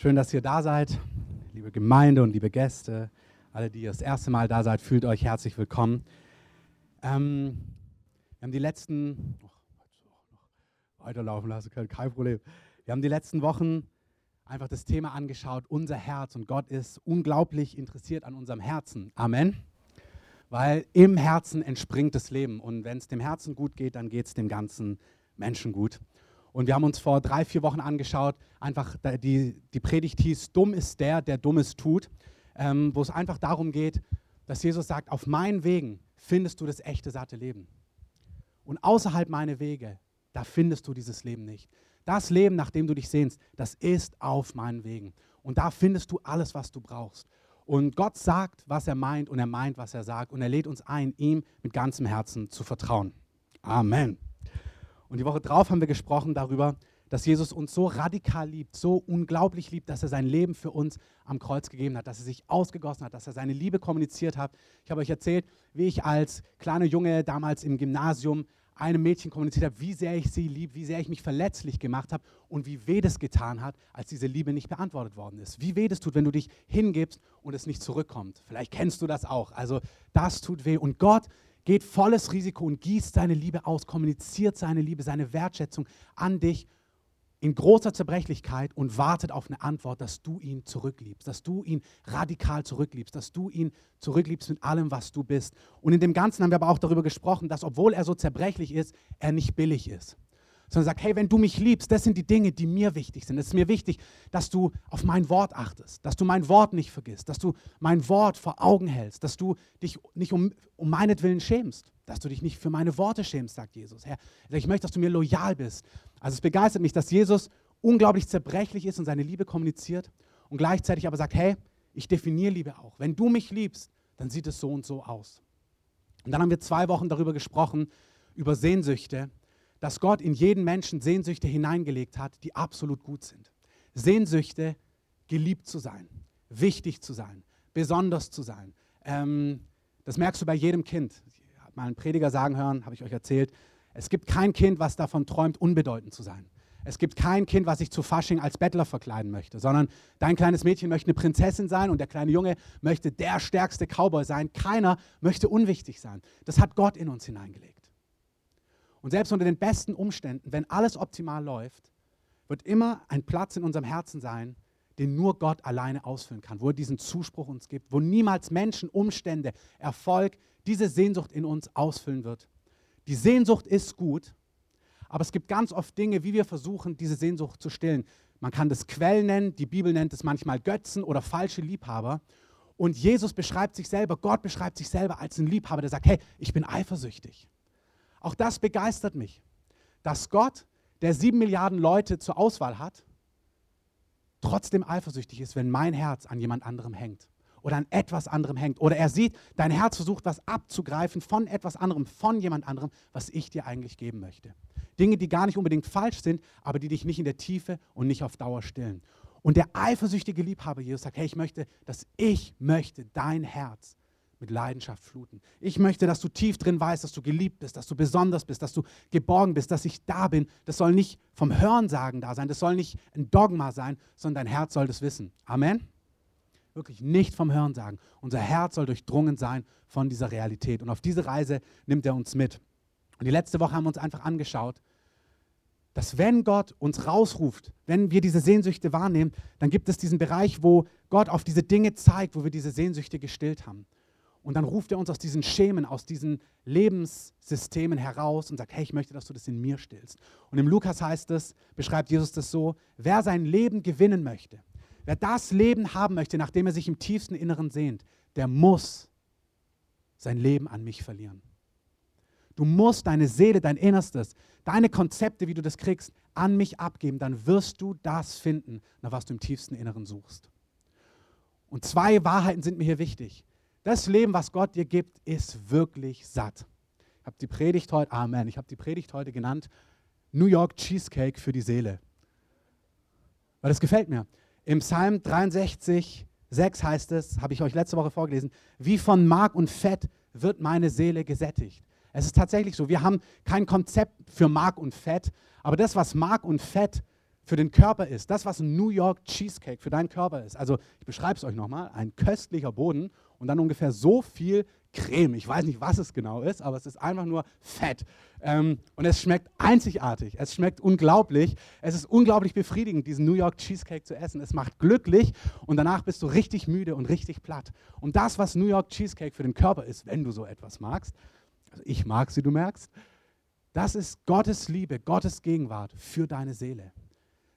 Schön, dass ihr da seid, liebe Gemeinde und liebe Gäste. Alle, die das erste Mal da seid, fühlt euch herzlich willkommen. Ähm, wir haben die letzten, oh, weiterlaufen lassen können, kein Problem. Wir haben die letzten Wochen einfach das Thema angeschaut, unser Herz. Und Gott ist unglaublich interessiert an unserem Herzen. Amen. Weil im Herzen entspringt das Leben. Und wenn es dem Herzen gut geht, dann geht es dem ganzen Menschen gut. Und wir haben uns vor drei, vier Wochen angeschaut, einfach die, die Predigt hieß, dumm ist der, der Dummes tut, ähm, wo es einfach darum geht, dass Jesus sagt, auf meinen Wegen findest du das echte, satte Leben. Und außerhalb meiner Wege, da findest du dieses Leben nicht. Das Leben, nach dem du dich sehnst, das ist auf meinen Wegen. Und da findest du alles, was du brauchst. Und Gott sagt, was er meint und er meint, was er sagt. Und er lädt uns ein, ihm mit ganzem Herzen zu vertrauen. Amen. Und die Woche drauf haben wir gesprochen darüber, dass Jesus uns so radikal liebt, so unglaublich liebt, dass er sein Leben für uns am Kreuz gegeben hat, dass er sich ausgegossen hat, dass er seine Liebe kommuniziert hat. Ich habe euch erzählt, wie ich als kleiner Junge damals im Gymnasium einem Mädchen kommuniziert habe, wie sehr ich sie liebe, wie sehr ich mich verletzlich gemacht habe und wie weh das getan hat, als diese Liebe nicht beantwortet worden ist. Wie weh das tut, wenn du dich hingibst und es nicht zurückkommt. Vielleicht kennst du das auch. Also das tut weh. Und Gott geht volles Risiko und gießt seine Liebe aus, kommuniziert seine Liebe, seine Wertschätzung an dich in großer Zerbrechlichkeit und wartet auf eine Antwort, dass du ihn zurückliebst, dass du ihn radikal zurückliebst, dass du ihn zurückliebst mit allem, was du bist. Und in dem Ganzen haben wir aber auch darüber gesprochen, dass obwohl er so zerbrechlich ist, er nicht billig ist sondern sagt, hey, wenn du mich liebst, das sind die Dinge, die mir wichtig sind. Es ist mir wichtig, dass du auf mein Wort achtest, dass du mein Wort nicht vergisst, dass du mein Wort vor Augen hältst, dass du dich nicht um, um meinetwillen schämst, dass du dich nicht für meine Worte schämst, sagt Jesus. Herr, ich möchte, dass du mir loyal bist. Also es begeistert mich, dass Jesus unglaublich zerbrechlich ist und seine Liebe kommuniziert und gleichzeitig aber sagt, hey, ich definiere Liebe auch. Wenn du mich liebst, dann sieht es so und so aus. Und dann haben wir zwei Wochen darüber gesprochen, über Sehnsüchte dass Gott in jeden Menschen Sehnsüchte hineingelegt hat, die absolut gut sind. Sehnsüchte, geliebt zu sein, wichtig zu sein, besonders zu sein. Ähm, das merkst du bei jedem Kind. Ich habe mal einen Prediger sagen hören, habe ich euch erzählt. Es gibt kein Kind, was davon träumt, unbedeutend zu sein. Es gibt kein Kind, was sich zu Fasching als Bettler verkleiden möchte, sondern dein kleines Mädchen möchte eine Prinzessin sein und der kleine Junge möchte der stärkste Cowboy sein. Keiner möchte unwichtig sein. Das hat Gott in uns hineingelegt. Und selbst unter den besten Umständen, wenn alles optimal läuft, wird immer ein Platz in unserem Herzen sein, den nur Gott alleine ausfüllen kann, wo er diesen Zuspruch uns gibt, wo niemals Menschen, Umstände, Erfolg diese Sehnsucht in uns ausfüllen wird. Die Sehnsucht ist gut, aber es gibt ganz oft Dinge, wie wir versuchen, diese Sehnsucht zu stillen. Man kann das Quell nennen, die Bibel nennt es manchmal Götzen oder falsche Liebhaber. Und Jesus beschreibt sich selber, Gott beschreibt sich selber als ein Liebhaber, der sagt, hey, ich bin eifersüchtig. Auch das begeistert mich, dass Gott, der sieben Milliarden Leute zur Auswahl hat, trotzdem eifersüchtig ist, wenn mein Herz an jemand anderem hängt oder an etwas anderem hängt. Oder er sieht, dein Herz versucht, was abzugreifen von etwas anderem, von jemand anderem, was ich dir eigentlich geben möchte. Dinge, die gar nicht unbedingt falsch sind, aber die dich nicht in der Tiefe und nicht auf Dauer stillen. Und der eifersüchtige Liebhaber Jesus sagt, hey, ich möchte, dass ich möchte dein Herz mit Leidenschaft fluten. Ich möchte, dass du tief drin weißt, dass du geliebt bist, dass du besonders bist, dass du geborgen bist, dass ich da bin. Das soll nicht vom Hörensagen da sein, das soll nicht ein Dogma sein, sondern dein Herz soll das wissen. Amen. Wirklich nicht vom Hörensagen. Unser Herz soll durchdrungen sein von dieser Realität. Und auf diese Reise nimmt er uns mit. Und die letzte Woche haben wir uns einfach angeschaut, dass wenn Gott uns rausruft, wenn wir diese Sehnsüchte wahrnehmen, dann gibt es diesen Bereich, wo Gott auf diese Dinge zeigt, wo wir diese Sehnsüchte gestillt haben. Und dann ruft er uns aus diesen Schemen, aus diesen Lebenssystemen heraus und sagt, hey, ich möchte, dass du das in mir stillst. Und im Lukas heißt es, beschreibt Jesus das so, wer sein Leben gewinnen möchte, wer das Leben haben möchte, nachdem er sich im tiefsten Inneren sehnt, der muss sein Leben an mich verlieren. Du musst deine Seele, dein Innerstes, deine Konzepte, wie du das kriegst, an mich abgeben. Dann wirst du das finden, nach was du im tiefsten Inneren suchst. Und zwei Wahrheiten sind mir hier wichtig. Das Leben, was Gott dir gibt, ist wirklich satt. Ich habe die Predigt heute, Amen, ich habe die Predigt heute genannt, New York Cheesecake für die Seele. Weil das gefällt mir. Im Psalm 63, 6 heißt es, habe ich euch letzte Woche vorgelesen, wie von Mark und Fett wird meine Seele gesättigt. Es ist tatsächlich so, wir haben kein Konzept für Mark und Fett, aber das, was Mark und Fett für den Körper ist, das, was ein New York Cheesecake für deinen Körper ist, also ich beschreibe es euch nochmal, ein köstlicher Boden und dann ungefähr so viel Creme. Ich weiß nicht, was es genau ist, aber es ist einfach nur Fett. Ähm, und es schmeckt einzigartig. Es schmeckt unglaublich. Es ist unglaublich befriedigend, diesen New York Cheesecake zu essen. Es macht glücklich und danach bist du richtig müde und richtig platt. Und das, was New York Cheesecake für den Körper ist, wenn du so etwas magst, also ich mag sie, du merkst, das ist Gottes Liebe, Gottes Gegenwart für deine Seele.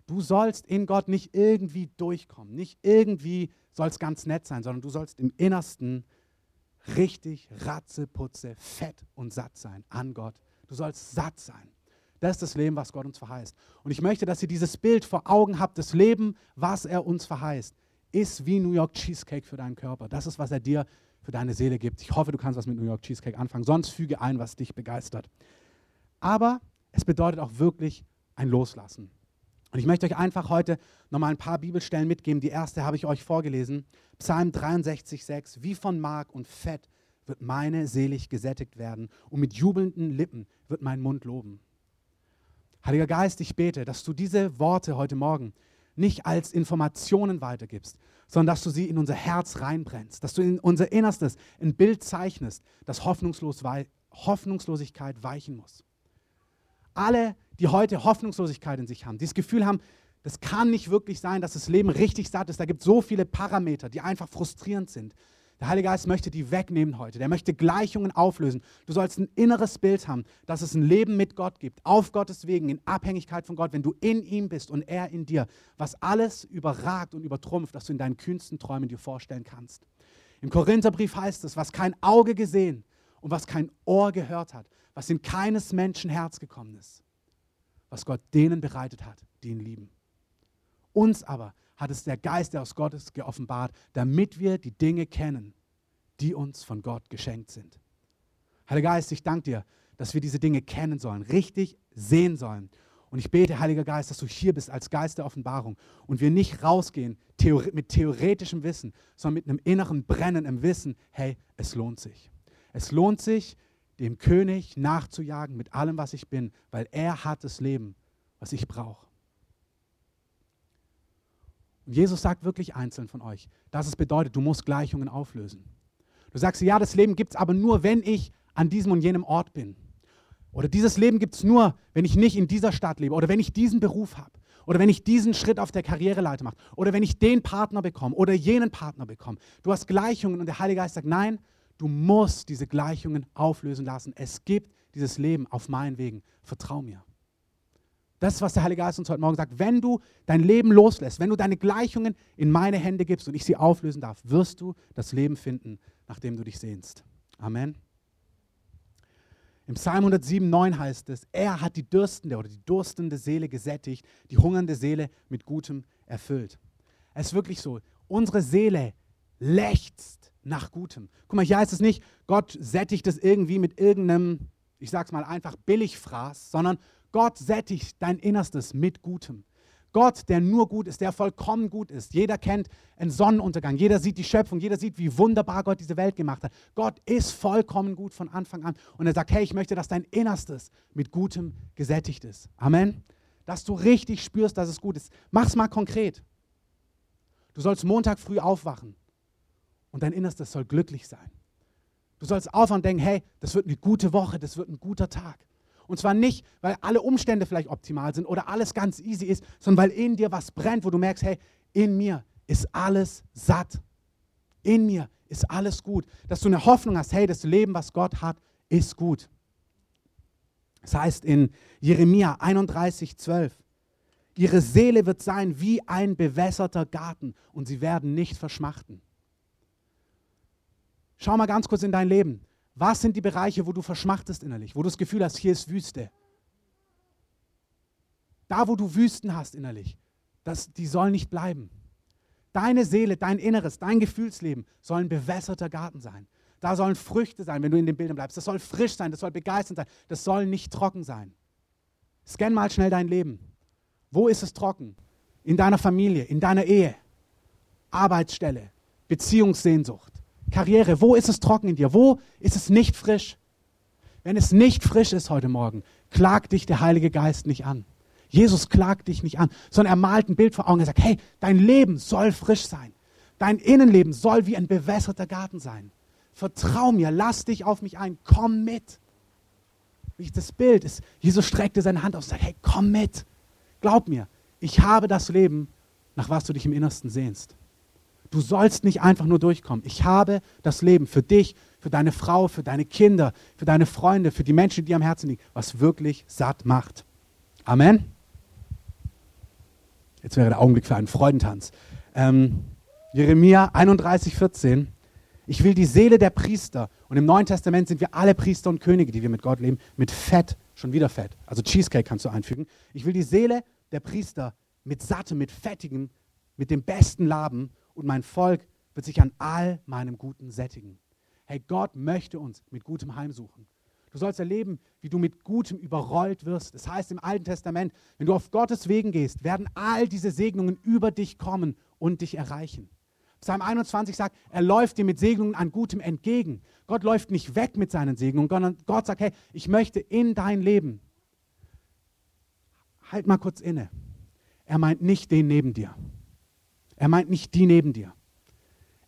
Du sollst in Gott nicht irgendwie durchkommen, nicht irgendwie soll es ganz nett sein, sondern du sollst im Innersten richtig ratzeputze, fett und satt sein an Gott. Du sollst satt sein. Das ist das Leben, was Gott uns verheißt. Und ich möchte, dass ihr dieses Bild vor Augen habt. Das Leben, was er uns verheißt, ist wie New York Cheesecake für deinen Körper. Das ist, was er dir für deine Seele gibt. Ich hoffe, du kannst was mit New York Cheesecake anfangen. Sonst füge ein, was dich begeistert. Aber es bedeutet auch wirklich ein Loslassen. Und ich möchte euch einfach heute nochmal ein paar Bibelstellen mitgeben. Die erste habe ich euch vorgelesen. Psalm 63, 6. Wie von Mark und Fett wird meine selig gesättigt werden und mit jubelnden Lippen wird mein Mund loben. Heiliger Geist, ich bete, dass du diese Worte heute Morgen nicht als Informationen weitergibst, sondern dass du sie in unser Herz reinbrennst, dass du in unser Innerstes ein Bild zeichnest, Hoffnungslos Hoffnungslosigkeit weichen muss. Alle die heute Hoffnungslosigkeit in sich haben, die das Gefühl haben, das kann nicht wirklich sein, dass das Leben richtig satt ist. Da gibt es so viele Parameter, die einfach frustrierend sind. Der Heilige Geist möchte die wegnehmen heute. Der möchte Gleichungen auflösen. Du sollst ein inneres Bild haben, dass es ein Leben mit Gott gibt, auf Gottes Wegen, in Abhängigkeit von Gott, wenn du in ihm bist und er in dir, was alles überragt und übertrumpft, dass du in deinen kühnsten Träumen dir vorstellen kannst. Im Korintherbrief heißt es, was kein Auge gesehen und was kein Ohr gehört hat, was in keines Menschen Herz gekommen ist was Gott denen bereitet hat, die ihn lieben. Uns aber hat es der Geist, der aus Gottes geoffenbart, damit wir die Dinge kennen, die uns von Gott geschenkt sind. Heiliger Geist, ich danke dir, dass wir diese Dinge kennen sollen, richtig sehen sollen. Und ich bete, Heiliger Geist, dass du hier bist als Geist der Offenbarung und wir nicht rausgehen mit theoretischem Wissen, sondern mit einem inneren Brennen im Wissen, hey, es lohnt sich. Es lohnt sich, dem König nachzujagen mit allem, was ich bin, weil er hat das Leben, was ich brauche. Und Jesus sagt wirklich einzeln von euch, dass es bedeutet, du musst Gleichungen auflösen. Du sagst, ja, das Leben gibt es aber nur, wenn ich an diesem und jenem Ort bin. Oder dieses Leben gibt es nur, wenn ich nicht in dieser Stadt lebe. Oder wenn ich diesen Beruf habe. Oder wenn ich diesen Schritt auf der Karriereleiter mache. Oder wenn ich den Partner bekomme. Oder jenen Partner bekomme. Du hast Gleichungen und der Heilige Geist sagt, nein, Du musst diese Gleichungen auflösen lassen. Es gibt dieses Leben auf meinen Wegen. Vertrau mir. Das ist, was der Heilige Geist uns heute Morgen sagt. Wenn du dein Leben loslässt, wenn du deine Gleichungen in meine Hände gibst und ich sie auflösen darf, wirst du das Leben finden, nach dem du dich sehnst. Amen. Im Psalm 107, 9 heißt es, er hat die dürstende oder die durstende Seele gesättigt, die hungernde Seele mit Gutem erfüllt. Es ist wirklich so, unsere Seele lechzt nach Gutem. Guck mal, hier heißt es nicht, Gott sättigt es irgendwie mit irgendeinem, ich sag's mal einfach, Billigfraß, sondern Gott sättigt dein Innerstes mit Gutem. Gott, der nur gut ist, der vollkommen gut ist. Jeder kennt einen Sonnenuntergang, jeder sieht die Schöpfung, jeder sieht, wie wunderbar Gott diese Welt gemacht hat. Gott ist vollkommen gut von Anfang an. Und er sagt, hey, ich möchte, dass dein Innerstes mit Gutem gesättigt ist. Amen. Dass du richtig spürst, dass es gut ist. Mach's mal konkret. Du sollst Montag früh aufwachen und dein Innerstes soll glücklich sein. Du sollst aufhören und denken, hey, das wird eine gute Woche, das wird ein guter Tag. Und zwar nicht, weil alle Umstände vielleicht optimal sind oder alles ganz easy ist, sondern weil in dir was brennt, wo du merkst, hey, in mir ist alles satt. In mir ist alles gut. Dass du eine Hoffnung hast, hey, das Leben, was Gott hat, ist gut. Das heißt in Jeremia 31, 12, ihre Seele wird sein wie ein bewässerter Garten und sie werden nicht verschmachten. Schau mal ganz kurz in dein Leben. Was sind die Bereiche, wo du verschmachtest innerlich, wo du das Gefühl hast, hier ist Wüste? Da, wo du Wüsten hast innerlich, das, die sollen nicht bleiben. Deine Seele, dein Inneres, dein Gefühlsleben soll ein bewässerter Garten sein. Da sollen Früchte sein, wenn du in den Bildern bleibst. Das soll frisch sein, das soll begeisternd sein, das soll nicht trocken sein. Scan mal schnell dein Leben. Wo ist es trocken? In deiner Familie, in deiner Ehe, Arbeitsstelle, Beziehungssehnsucht. Karriere, wo ist es trocken in dir? Wo ist es nicht frisch? Wenn es nicht frisch ist heute Morgen, klagt dich der Heilige Geist nicht an. Jesus klagt dich nicht an, sondern er malt ein Bild vor Augen. Er sagt, hey, dein Leben soll frisch sein. Dein Innenleben soll wie ein bewässerter Garten sein. Vertrau mir, lass dich auf mich ein, komm mit. Wie das Bild ist, Jesus streckte seine Hand aus und sagt, hey, komm mit. Glaub mir, ich habe das Leben, nach was du dich im Innersten sehnst. Du sollst nicht einfach nur durchkommen. Ich habe das Leben für dich, für deine Frau, für deine Kinder, für deine Freunde, für die Menschen, die am Herzen liegen, was wirklich satt macht. Amen. Jetzt wäre der Augenblick für einen Freudentanz. Ähm, Jeremia 31, 14. Ich will die Seele der Priester, und im Neuen Testament sind wir alle Priester und Könige, die wir mit Gott leben, mit Fett, schon wieder Fett. Also Cheesecake kannst du einfügen. Ich will die Seele der Priester mit sattem, mit fettigem, mit dem besten laben und mein Volk wird sich an all meinem Guten sättigen. Hey, Gott möchte uns mit Gutem heimsuchen. Du sollst erleben, wie du mit Gutem überrollt wirst. Das heißt im Alten Testament, wenn du auf Gottes Wegen gehst, werden all diese Segnungen über dich kommen und dich erreichen. Psalm 21 sagt, er läuft dir mit Segnungen an Gutem entgegen. Gott läuft nicht weg mit seinen Segnungen, sondern Gott sagt, hey, ich möchte in dein Leben. Halt mal kurz inne. Er meint nicht den neben dir. Er meint nicht die neben dir.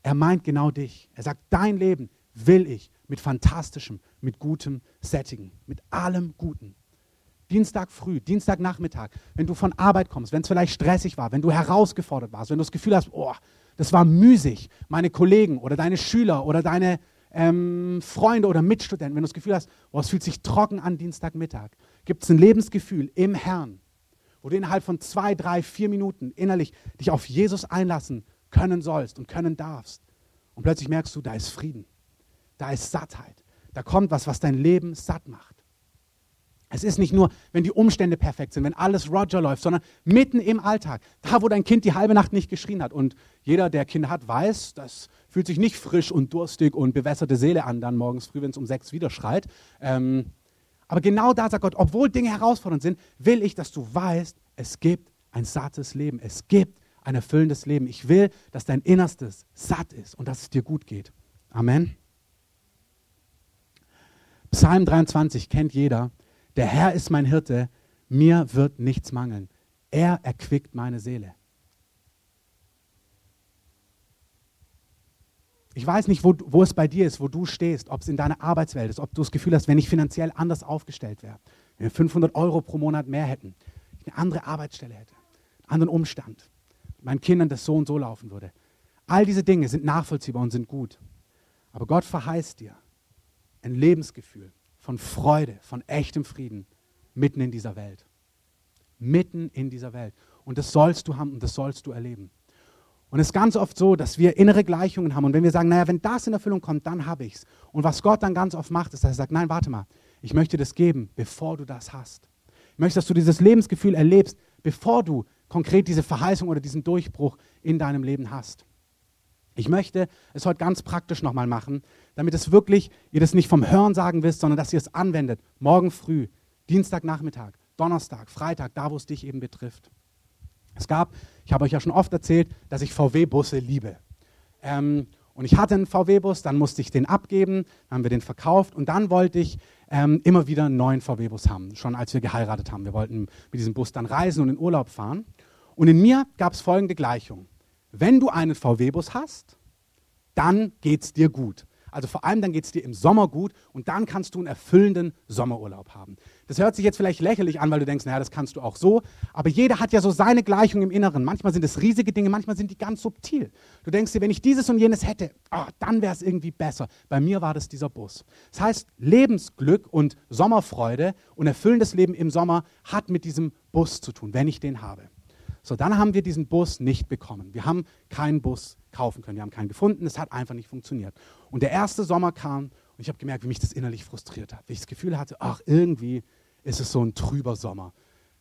Er meint genau dich. Er sagt, dein Leben will ich mit fantastischem, mit gutem sättigen, mit allem Guten. Dienstag früh, Dienstagnachmittag, wenn du von Arbeit kommst, wenn es vielleicht stressig war, wenn du herausgefordert warst, wenn du das Gefühl hast, oh, das war müßig, meine Kollegen oder deine Schüler oder deine ähm, Freunde oder Mitstudenten, wenn du das Gefühl hast, oh, es fühlt sich trocken an Dienstagmittag, gibt es ein Lebensgefühl im Herrn, wo du innerhalb von zwei, drei, vier Minuten innerlich dich auf Jesus einlassen können sollst und können darfst. Und plötzlich merkst du, da ist Frieden, da ist Sattheit, da kommt was, was dein Leben satt macht. Es ist nicht nur, wenn die Umstände perfekt sind, wenn alles Roger läuft, sondern mitten im Alltag, da wo dein Kind die halbe Nacht nicht geschrien hat. Und jeder, der Kinder hat, weiß, das fühlt sich nicht frisch und durstig und bewässerte Seele an, dann morgens früh, wenn es um sechs wieder schreit. Ähm, aber genau da sagt Gott, obwohl Dinge herausfordernd sind, will ich, dass du weißt, es gibt ein sattes Leben. Es gibt ein erfüllendes Leben. Ich will, dass dein Innerstes satt ist und dass es dir gut geht. Amen. Psalm 23 kennt jeder. Der Herr ist mein Hirte, mir wird nichts mangeln. Er erquickt meine Seele. Ich weiß nicht, wo, wo es bei dir ist, wo du stehst, ob es in deiner Arbeitswelt ist, ob du das Gefühl hast, wenn ich finanziell anders aufgestellt wäre, wenn wir 500 Euro pro Monat mehr hätten, ich eine andere Arbeitsstelle hätte, einen anderen Umstand, meinen Kindern das so und so laufen würde. All diese Dinge sind nachvollziehbar und sind gut. Aber Gott verheißt dir ein Lebensgefühl von Freude, von echtem Frieden mitten in dieser Welt. Mitten in dieser Welt. Und das sollst du haben und das sollst du erleben. Und es ist ganz oft so, dass wir innere Gleichungen haben. Und wenn wir sagen, naja, wenn das in Erfüllung kommt, dann habe ich es. Und was Gott dann ganz oft macht, ist, dass er sagt, nein, warte mal, ich möchte das geben, bevor du das hast. Ich möchte, dass du dieses Lebensgefühl erlebst, bevor du konkret diese Verheißung oder diesen Durchbruch in deinem Leben hast. Ich möchte es heute ganz praktisch nochmal machen, damit es wirklich, ihr das nicht vom Hören sagen wisst, sondern dass ihr es anwendet. Morgen früh, Dienstagnachmittag, Donnerstag, Freitag, da wo es dich eben betrifft. Es gab, ich habe euch ja schon oft erzählt, dass ich VW-Busse liebe. Ähm, und ich hatte einen VW-Bus, dann musste ich den abgeben, dann haben wir den verkauft und dann wollte ich ähm, immer wieder einen neuen VW-Bus haben, schon als wir geheiratet haben. Wir wollten mit diesem Bus dann reisen und in Urlaub fahren. Und in mir gab es folgende Gleichung. Wenn du einen VW-Bus hast, dann geht es dir gut. Also vor allem dann geht es dir im Sommer gut und dann kannst du einen erfüllenden Sommerurlaub haben. Das hört sich jetzt vielleicht lächerlich an, weil du denkst, naja, das kannst du auch so. Aber jeder hat ja so seine Gleichung im Inneren. Manchmal sind es riesige Dinge, manchmal sind die ganz subtil. Du denkst dir, wenn ich dieses und jenes hätte, oh, dann wäre es irgendwie besser. Bei mir war das dieser Bus. Das heißt, Lebensglück und Sommerfreude und erfüllendes Leben im Sommer hat mit diesem Bus zu tun, wenn ich den habe. So, dann haben wir diesen Bus nicht bekommen. Wir haben keinen Bus kaufen können. Wir haben keinen gefunden. Es hat einfach nicht funktioniert. Und der erste Sommer kam und ich habe gemerkt, wie mich das innerlich frustriert hat. Wie ich das Gefühl hatte, ach, irgendwie ist es so ein trüber Sommer.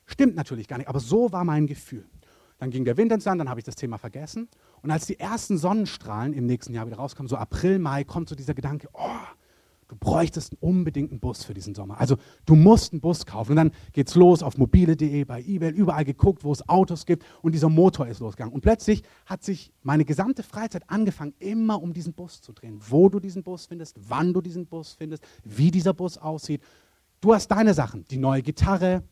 Stimmt natürlich gar nicht, aber so war mein Gefühl. Dann ging der Wind ins Land, dann habe ich das Thema vergessen. Und als die ersten Sonnenstrahlen im nächsten Jahr wieder rauskommen, so April, Mai, kommt so dieser Gedanke, oh, Du bräuchtest unbedingt einen Bus für diesen Sommer. Also du musst einen Bus kaufen. Und dann geht's los auf mobile.de, bei eBay, überall geguckt, wo es Autos gibt. Und dieser Motor ist losgegangen. Und plötzlich hat sich meine gesamte Freizeit angefangen, immer um diesen Bus zu drehen. Wo du diesen Bus findest, wann du diesen Bus findest, wie dieser Bus aussieht. Du hast deine Sachen, die neue Gitarre,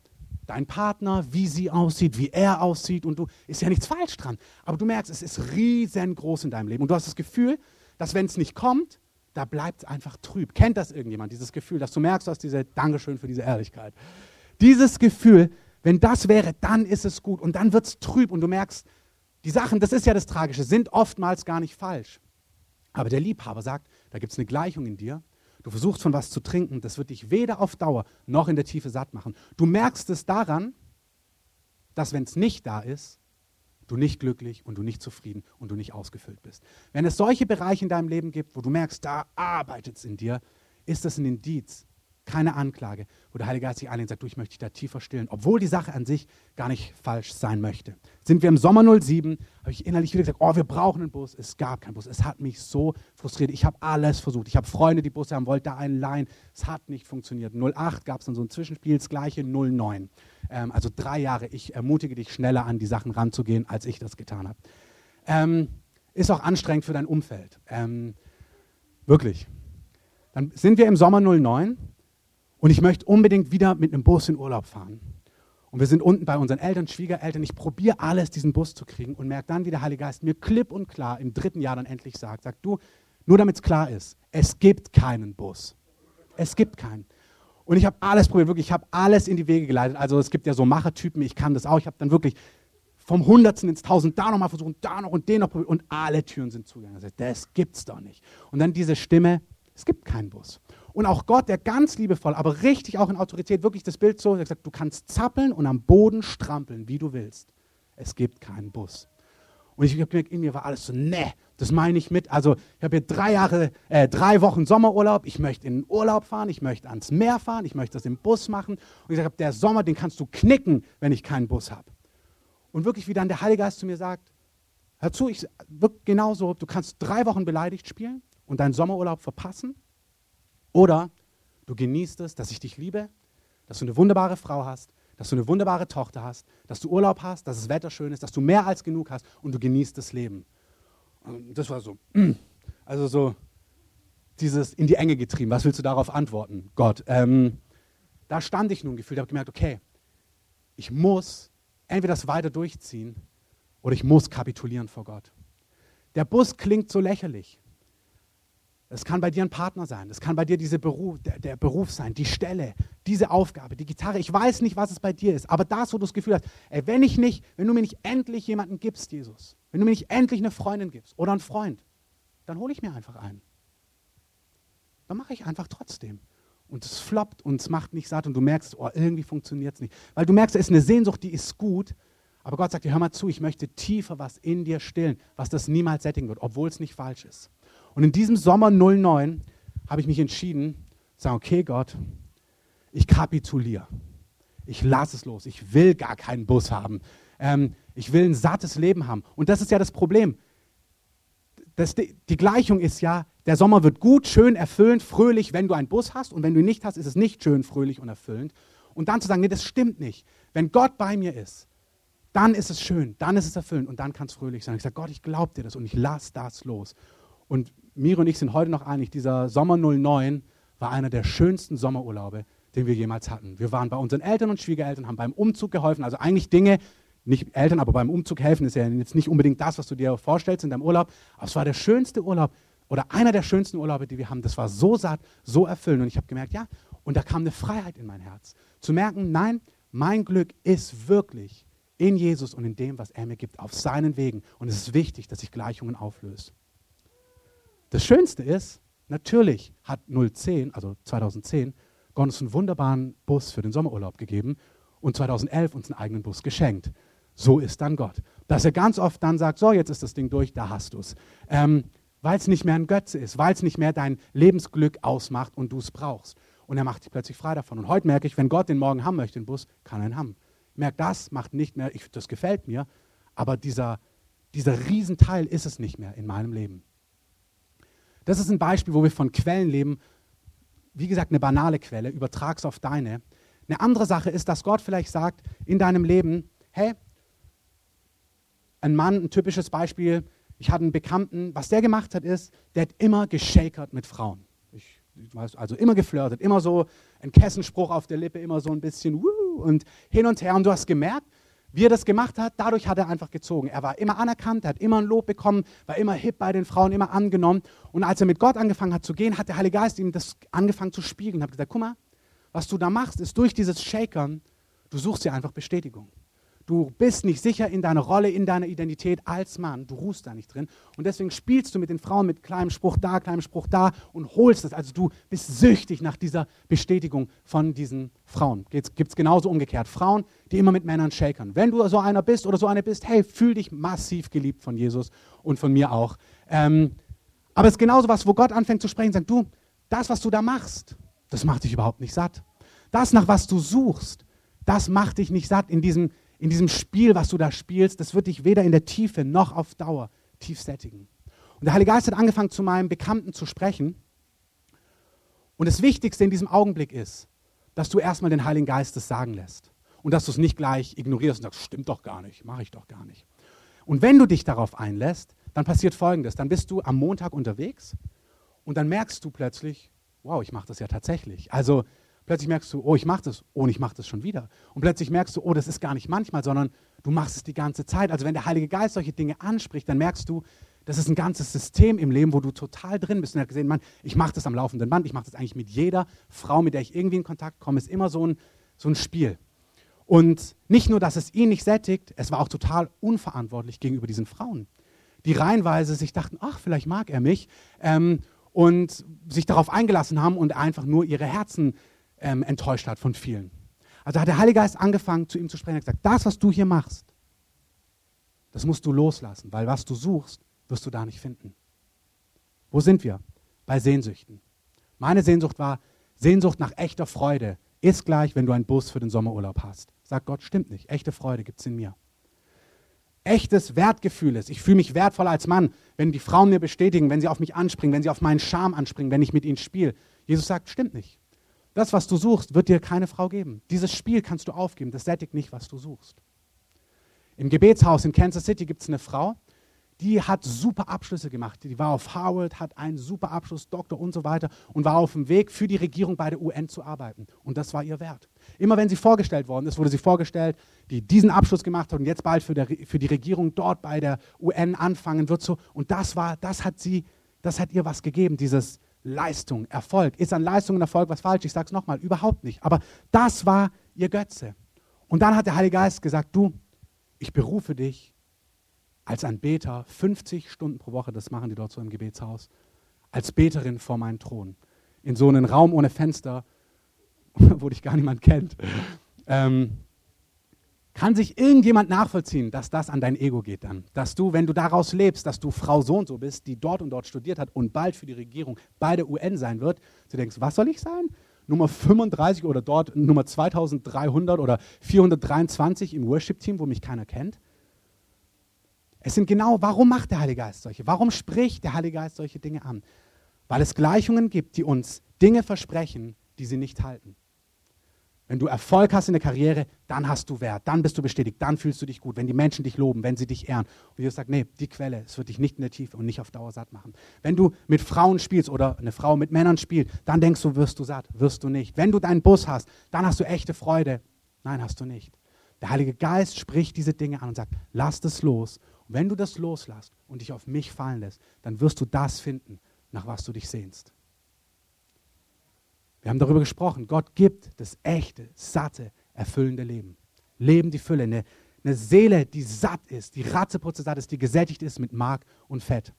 dein Partner, wie sie aussieht, wie er aussieht und du, ist ja nichts falsch dran. Aber du merkst, es ist riesengroß in deinem Leben und du hast das Gefühl, dass wenn es nicht kommt, da bleibt es einfach trüb. Kennt das irgendjemand, dieses Gefühl, dass du merkst, du hast diese Dankeschön für diese Ehrlichkeit. Dieses Gefühl, wenn das wäre, dann ist es gut und dann wird es trüb und du merkst, die Sachen, das ist ja das Tragische, sind oftmals gar nicht falsch. Aber der Liebhaber sagt, da gibt es eine Gleichung in dir. Du versuchst von was zu trinken, das wird dich weder auf Dauer noch in der Tiefe satt machen. Du merkst es daran, dass wenn es nicht da ist, du nicht glücklich und du nicht zufrieden und du nicht ausgefüllt bist. Wenn es solche Bereiche in deinem Leben gibt, wo du merkst, da arbeitet es in dir, ist das ein Indiz, keine Anklage, wo der Heilige Geist sich einlädt und sagt, du, ich möchte dich da tiefer stillen, obwohl die Sache an sich gar nicht falsch sein möchte. Sind wir im Sommer 07, habe ich innerlich wieder gesagt, oh, wir brauchen einen Bus. Es gab keinen Bus. Es hat mich so frustriert. Ich habe alles versucht. Ich habe Freunde, die Busse haben, wollte da einen leihen. Es hat nicht funktioniert. 08 gab es dann so ein Zwischenspiel, das gleiche 09. Ähm, also drei Jahre. Ich ermutige dich, schneller an die Sachen ranzugehen, als ich das getan habe. Ähm, ist auch anstrengend für dein Umfeld. Ähm, wirklich. Dann sind wir im Sommer 09 und ich möchte unbedingt wieder mit einem Bus in Urlaub fahren. Und wir sind unten bei unseren Eltern, Schwiegereltern. Ich probiere alles, diesen Bus zu kriegen und merke dann, wie der Heilige Geist mir klipp und klar im dritten Jahr dann endlich sagt, sagt du, nur damit es klar ist, es gibt keinen Bus. Es gibt keinen. Und ich habe alles probiert, wirklich, ich habe alles in die Wege geleitet. Also es gibt ja so Machertypen, ich kann das auch. Ich habe dann wirklich vom Hundertsten ins Tausend da nochmal versucht, da noch und den noch probiert und alle Türen sind zugegangen. Das gibt's doch nicht. Und dann diese Stimme, es gibt keinen Bus. Und auch Gott, der ganz liebevoll, aber richtig auch in Autorität, wirklich das Bild so, er sagt, du kannst zappeln und am Boden strampeln, wie du willst. Es gibt keinen Bus. Und ich habe gemerkt, in mir war alles so, ne, das meine ich mit. Also ich habe hier drei Jahre, äh, drei Wochen Sommerurlaub. Ich möchte in den Urlaub fahren, ich möchte ans Meer fahren, ich möchte das im Bus machen. Und ich sage, der Sommer, den kannst du knicken, wenn ich keinen Bus habe. Und wirklich, wie dann der Heilige Geist zu mir sagt, hör zu, ich genauso, du kannst drei Wochen beleidigt spielen und deinen Sommerurlaub verpassen. Oder du genießt es, dass ich dich liebe, dass du eine wunderbare Frau hast, dass du eine wunderbare Tochter hast, dass du Urlaub hast, dass das Wetter schön ist, dass du mehr als genug hast und du genießt das Leben. Und das war so, also so dieses in die Enge getrieben. Was willst du darauf antworten, Gott? Ähm, da stand ich nun gefühlt, habe gemerkt, okay, ich muss entweder das weiter durchziehen oder ich muss kapitulieren vor Gott. Der Bus klingt so lächerlich. Es kann bei dir ein Partner sein, es kann bei dir diese Beruf, der, der, Beruf sein, die Stelle, diese Aufgabe, die Gitarre. Ich weiß nicht, was es bei dir ist, aber das, wo du das Gefühl hast, ey, wenn ich nicht, wenn du mir nicht endlich jemanden gibst, Jesus, wenn du mir nicht endlich eine Freundin gibst oder einen Freund, dann hole ich mir einfach einen. Dann mache ich einfach trotzdem. Und es floppt und es macht nicht satt und du merkst, oh, irgendwie funktioniert es nicht. Weil du merkst, es ist eine Sehnsucht, die ist gut, aber Gott sagt dir, hör mal zu, ich möchte tiefer was in dir stillen, was das niemals sättigen wird, obwohl es nicht falsch ist. Und in diesem Sommer 09 habe ich mich entschieden, sagen, okay Gott, ich kapituliere. Ich lasse es los. Ich will gar keinen Bus haben. Ähm, ich will ein sattes Leben haben. Und das ist ja das Problem. Das, die, die Gleichung ist ja, der Sommer wird gut, schön, erfüllend, fröhlich, wenn du einen Bus hast. Und wenn du ihn nicht hast, ist es nicht schön, fröhlich und erfüllend. Und dann zu sagen, nee, das stimmt nicht. Wenn Gott bei mir ist, dann ist es schön, dann ist es erfüllend und dann kann es fröhlich sein. Ich sage, Gott, ich glaube dir das und ich lasse das los. Und Miro und ich sind heute noch einig, dieser Sommer 09 war einer der schönsten Sommerurlaube, den wir jemals hatten. Wir waren bei unseren Eltern und Schwiegereltern, haben beim Umzug geholfen, also eigentlich Dinge, nicht Eltern, aber beim Umzug helfen ist ja jetzt nicht unbedingt das, was du dir vorstellst in deinem Urlaub, aber es war der schönste Urlaub oder einer der schönsten Urlaube, die wir haben. Das war so satt, so erfüllend und ich habe gemerkt, ja, und da kam eine Freiheit in mein Herz. Zu merken, nein, mein Glück ist wirklich in Jesus und in dem, was er mir gibt, auf seinen Wegen. Und es ist wichtig, dass ich Gleichungen auflöse. Das Schönste ist, natürlich hat 010, also 2010, Gott uns einen wunderbaren Bus für den Sommerurlaub gegeben und 2011 uns einen eigenen Bus geschenkt. So ist dann Gott. Dass er ganz oft dann sagt, so, jetzt ist das Ding durch, da hast du es. Ähm, weil es nicht mehr ein Götze ist, weil es nicht mehr dein Lebensglück ausmacht und du es brauchst. Und er macht dich plötzlich frei davon. Und heute merke ich, wenn Gott den morgen haben möchte, den Bus, kann er ihn haben. Ich merke, das macht nicht mehr, ich, das gefällt mir, aber dieser, dieser Riesenteil ist es nicht mehr in meinem Leben. Das ist ein Beispiel, wo wir von Quellen leben. Wie gesagt, eine banale Quelle, übertrag's auf deine. Eine andere Sache ist, dass Gott vielleicht sagt in deinem Leben, hey, ein Mann, ein typisches Beispiel, ich hatte einen Bekannten, was der gemacht hat, ist, der hat immer geschakert mit Frauen. Ich also immer geflirtet, immer so ein Kessenspruch auf der Lippe, immer so ein bisschen und hin und her. Und du hast gemerkt, wie er das gemacht hat, dadurch hat er einfach gezogen. Er war immer anerkannt, er hat immer ein Lob bekommen, war immer hip bei den Frauen, immer angenommen. Und als er mit Gott angefangen hat zu gehen, hat der Heilige Geist ihm das angefangen zu spiegeln. und Hat gesagt, guck mal, was du da machst, ist durch dieses Shakern, du suchst dir einfach Bestätigung. Du bist nicht sicher in deiner Rolle, in deiner Identität als Mann. Du ruhst da nicht drin. Und deswegen spielst du mit den Frauen mit kleinem Spruch da, kleinem Spruch da und holst es. Also du bist süchtig nach dieser Bestätigung von diesen Frauen. Gibt es genauso umgekehrt. Frauen, die immer mit Männern shakern. Wenn du so einer bist oder so eine bist, hey, fühl dich massiv geliebt von Jesus und von mir auch. Ähm, aber es ist genauso was, wo Gott anfängt zu sprechen, sagt, du, das, was du da machst, das macht dich überhaupt nicht satt. Das, nach was du suchst, das macht dich nicht satt in diesem, in diesem Spiel, was du da spielst. Das wird dich weder in der Tiefe noch auf Dauer tief sättigen. Und der Heilige Geist hat angefangen, zu meinem Bekannten zu sprechen. Und das Wichtigste in diesem Augenblick ist, dass du erstmal den Heiligen Geist das sagen lässt. Und dass du es nicht gleich ignorierst und sagst, stimmt doch gar nicht, mache ich doch gar nicht. Und wenn du dich darauf einlässt, dann passiert Folgendes. Dann bist du am Montag unterwegs und dann merkst du plötzlich, wow, ich mache das ja tatsächlich. Also plötzlich merkst du, oh, ich mache das, oh, ich mache das schon wieder. Und plötzlich merkst du, oh, das ist gar nicht manchmal, sondern du machst es die ganze Zeit. Also wenn der Heilige Geist solche Dinge anspricht, dann merkst du, das ist ein ganzes System im Leben, wo du total drin bist. Und er hat gesehen, Mann, ich mache das am laufenden Band, ich mache das eigentlich mit jeder Frau, mit der ich irgendwie in Kontakt komme, ist immer so ein, so ein Spiel. Und nicht nur, dass es ihn nicht sättigt, es war auch total unverantwortlich gegenüber diesen Frauen, die reihenweise sich dachten, ach, vielleicht mag er mich. Ähm, und sich darauf eingelassen haben und einfach nur ihre Herzen ähm, enttäuscht hat von vielen. Also hat der Heilige Geist angefangen, zu ihm zu sprechen und gesagt, das, was du hier machst, das musst du loslassen, weil was du suchst, wirst du da nicht finden. Wo sind wir? Bei Sehnsüchten. Meine Sehnsucht war, Sehnsucht nach echter Freude ist gleich, wenn du einen Bus für den Sommerurlaub hast. Sagt Gott, stimmt nicht. Echte Freude gibt es in mir. Echtes Wertgefühl ist, ich fühle mich wertvoll als Mann, wenn die Frauen mir bestätigen, wenn sie auf mich anspringen, wenn sie auf meinen Charme anspringen, wenn ich mit ihnen spiele. Jesus sagt, stimmt nicht. Das, was du suchst, wird dir keine Frau geben. Dieses Spiel kannst du aufgeben. Das sättigt nicht, was du suchst. Im Gebetshaus in Kansas City gibt es eine Frau, die hat super Abschlüsse gemacht. Die war auf Harvard, hat einen super Abschluss, Doktor und so weiter und war auf dem Weg für die Regierung bei der UN zu arbeiten. Und das war ihr Wert. Immer wenn sie vorgestellt worden ist, wurde sie vorgestellt, die diesen Abschluss gemacht hat und jetzt bald für, der, für die Regierung dort bei der UN anfangen wird. So. Und das war, das hat sie, das hat ihr was gegeben, dieses Leistung, Erfolg. Ist an Leistung und Erfolg was falsch? Ich sage es nochmal, überhaupt nicht. Aber das war ihr Götze. Und dann hat der Heilige Geist gesagt, du, ich berufe dich als ein Beter, 50 Stunden pro Woche, das machen die dort so im Gebetshaus, als Beterin vor meinen Thron. In so einen Raum ohne Fenster, wo dich gar niemand kennt. Ähm, kann sich irgendjemand nachvollziehen, dass das an dein Ego geht dann? Dass du, wenn du daraus lebst, dass du Frau so und so bist, die dort und dort studiert hat und bald für die Regierung bei der UN sein wird, du denkst, was soll ich sein? Nummer 35 oder dort Nummer 2300 oder 423 im Worship-Team, wo mich keiner kennt? Es sind genau, warum macht der Heilige Geist solche? Warum spricht der Heilige Geist solche Dinge an? Weil es Gleichungen gibt, die uns Dinge versprechen, die sie nicht halten. Wenn du Erfolg hast in der Karriere, dann hast du Wert, dann bist du bestätigt, dann fühlst du dich gut, wenn die Menschen dich loben, wenn sie dich ehren. Und Jesus sagt, nee, die Quelle, es wird dich nicht in der Tiefe und nicht auf Dauer satt machen. Wenn du mit Frauen spielst oder eine Frau mit Männern spielt, dann denkst du, wirst du satt, wirst du nicht. Wenn du deinen Bus hast, dann hast du echte Freude. Nein, hast du nicht. Der Heilige Geist spricht diese Dinge an und sagt, lass das los. Und wenn du das loslässt und dich auf mich fallen lässt, dann wirst du das finden, nach was du dich sehnst. Wir haben darüber gesprochen. Gott gibt das echte, satte, erfüllende Leben. Leben die Fülle. Eine, eine Seele, die satt ist, die Ratzeputze satt ist, die gesättigt ist mit Mark und Fett.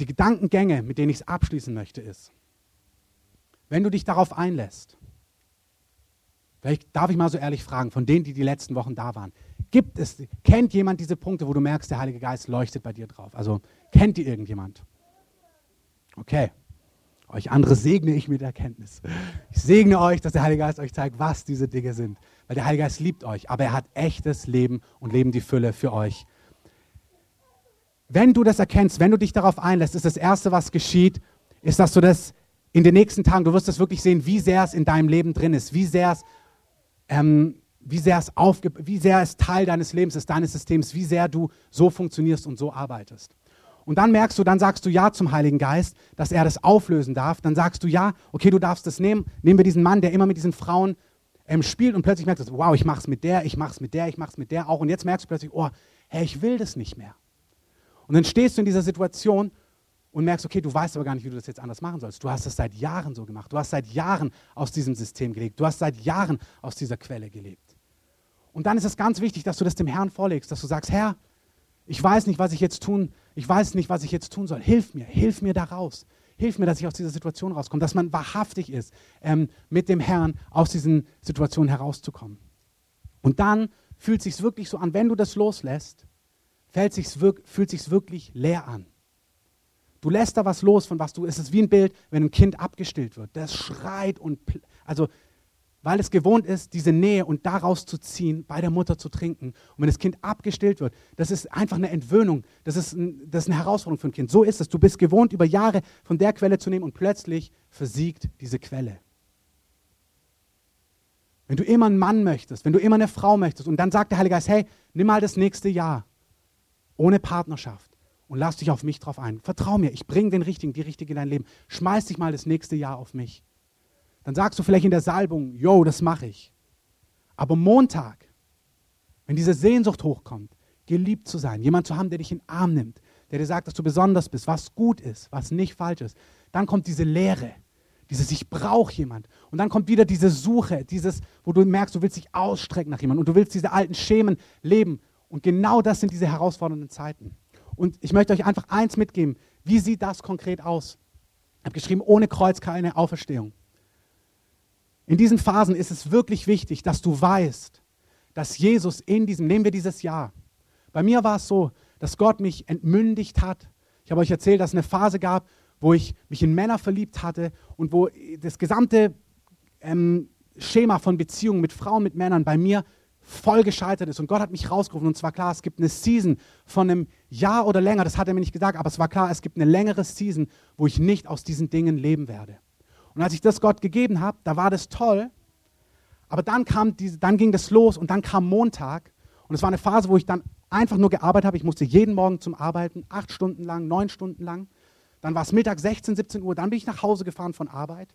Die Gedankengänge, mit denen ich es abschließen möchte, ist, wenn du dich darauf einlässt, vielleicht darf ich mal so ehrlich fragen, von denen, die die letzten Wochen da waren, gibt es, kennt jemand diese Punkte, wo du merkst, der Heilige Geist leuchtet bei dir drauf? Also kennt die irgendjemand? Okay. Euch andere segne ich mit Erkenntnis. Ich segne euch, dass der Heilige Geist euch zeigt, was diese Dinge sind. Weil der Heilige Geist liebt euch, aber er hat echtes Leben und Leben die Fülle für euch. Wenn du das erkennst, wenn du dich darauf einlässt, ist das Erste, was geschieht, ist, dass du das in den nächsten Tagen, du wirst das wirklich sehen, wie sehr es in deinem Leben drin ist, wie sehr es, ähm, wie sehr es, aufge wie sehr es Teil deines Lebens ist, deines Systems, wie sehr du so funktionierst und so arbeitest. Und dann merkst du, dann sagst du Ja zum Heiligen Geist, dass er das auflösen darf. Dann sagst du Ja, okay, du darfst das nehmen. Nehmen wir diesen Mann, der immer mit diesen Frauen ähm, spielt und plötzlich merkst du, wow, ich mach's mit der, ich mach's mit der, ich mach's mit der auch. Und jetzt merkst du plötzlich, oh, hey, ich will das nicht mehr. Und dann stehst du in dieser Situation und merkst, okay, du weißt aber gar nicht, wie du das jetzt anders machen sollst. Du hast das seit Jahren so gemacht. Du hast seit Jahren aus diesem System gelebt. Du hast seit Jahren aus dieser Quelle gelebt. Und dann ist es ganz wichtig, dass du das dem Herrn vorlegst, dass du sagst, Herr, ich weiß nicht, was ich jetzt tun, ich weiß nicht, was ich jetzt tun soll. Hilf mir, hilf mir da raus. Hilf mir, dass ich aus dieser Situation rauskomme, dass man wahrhaftig ist, ähm, mit dem Herrn aus diesen Situationen herauszukommen. Und dann fühlt sich wirklich so an, wenn du das loslässt, fühlt es sich wirklich leer an. Du lässt da was los, von was du, es ist wie ein Bild, wenn ein Kind abgestillt wird. Das schreit und, also weil es gewohnt ist, diese Nähe und daraus zu ziehen, bei der Mutter zu trinken. Und wenn das Kind abgestillt wird, das ist einfach eine Entwöhnung, das ist, ein, das ist eine Herausforderung für ein Kind. So ist es. Du bist gewohnt, über Jahre von der Quelle zu nehmen und plötzlich versiegt diese Quelle. Wenn du immer einen Mann möchtest, wenn du immer eine Frau möchtest und dann sagt der Heilige Geist, hey, nimm mal das nächste Jahr ohne Partnerschaft und lass dich auf mich drauf ein. Vertrau mir, ich bringe den Richtigen, die Richtige in dein Leben. Schmeiß dich mal das nächste Jahr auf mich. Dann sagst du vielleicht in der Salbung, yo, das mache ich. Aber Montag, wenn diese Sehnsucht hochkommt, geliebt zu sein, jemand zu haben, der dich in den Arm nimmt, der dir sagt, dass du besonders bist, was gut ist, was nicht falsch ist, dann kommt diese Leere, dieses Ich brauche jemand. Und dann kommt wieder diese Suche, dieses, wo du merkst, du willst dich ausstrecken nach jemandem und du willst diese alten Schemen leben. Und genau das sind diese herausfordernden Zeiten. Und ich möchte euch einfach eins mitgeben. Wie sieht das konkret aus? Ich habe geschrieben, ohne Kreuz keine Auferstehung. In diesen Phasen ist es wirklich wichtig, dass du weißt, dass Jesus in diesem, nehmen wir dieses Jahr. Bei mir war es so, dass Gott mich entmündigt hat. Ich habe euch erzählt, dass es eine Phase gab, wo ich mich in Männer verliebt hatte und wo das gesamte ähm, Schema von Beziehungen mit Frauen, mit Männern bei mir voll gescheitert ist. Und Gott hat mich rausgerufen. Und zwar klar, es gibt eine Season von einem Jahr oder länger, das hat er mir nicht gesagt, aber es war klar, es gibt eine längere Season, wo ich nicht aus diesen Dingen leben werde. Und als ich das Gott gegeben habe, da war das toll. Aber dann, kam diese, dann ging das los und dann kam Montag. Und es war eine Phase, wo ich dann einfach nur gearbeitet habe. Ich musste jeden Morgen zum Arbeiten, acht Stunden lang, neun Stunden lang. Dann war es Mittag 16, 17 Uhr. Dann bin ich nach Hause gefahren von Arbeit.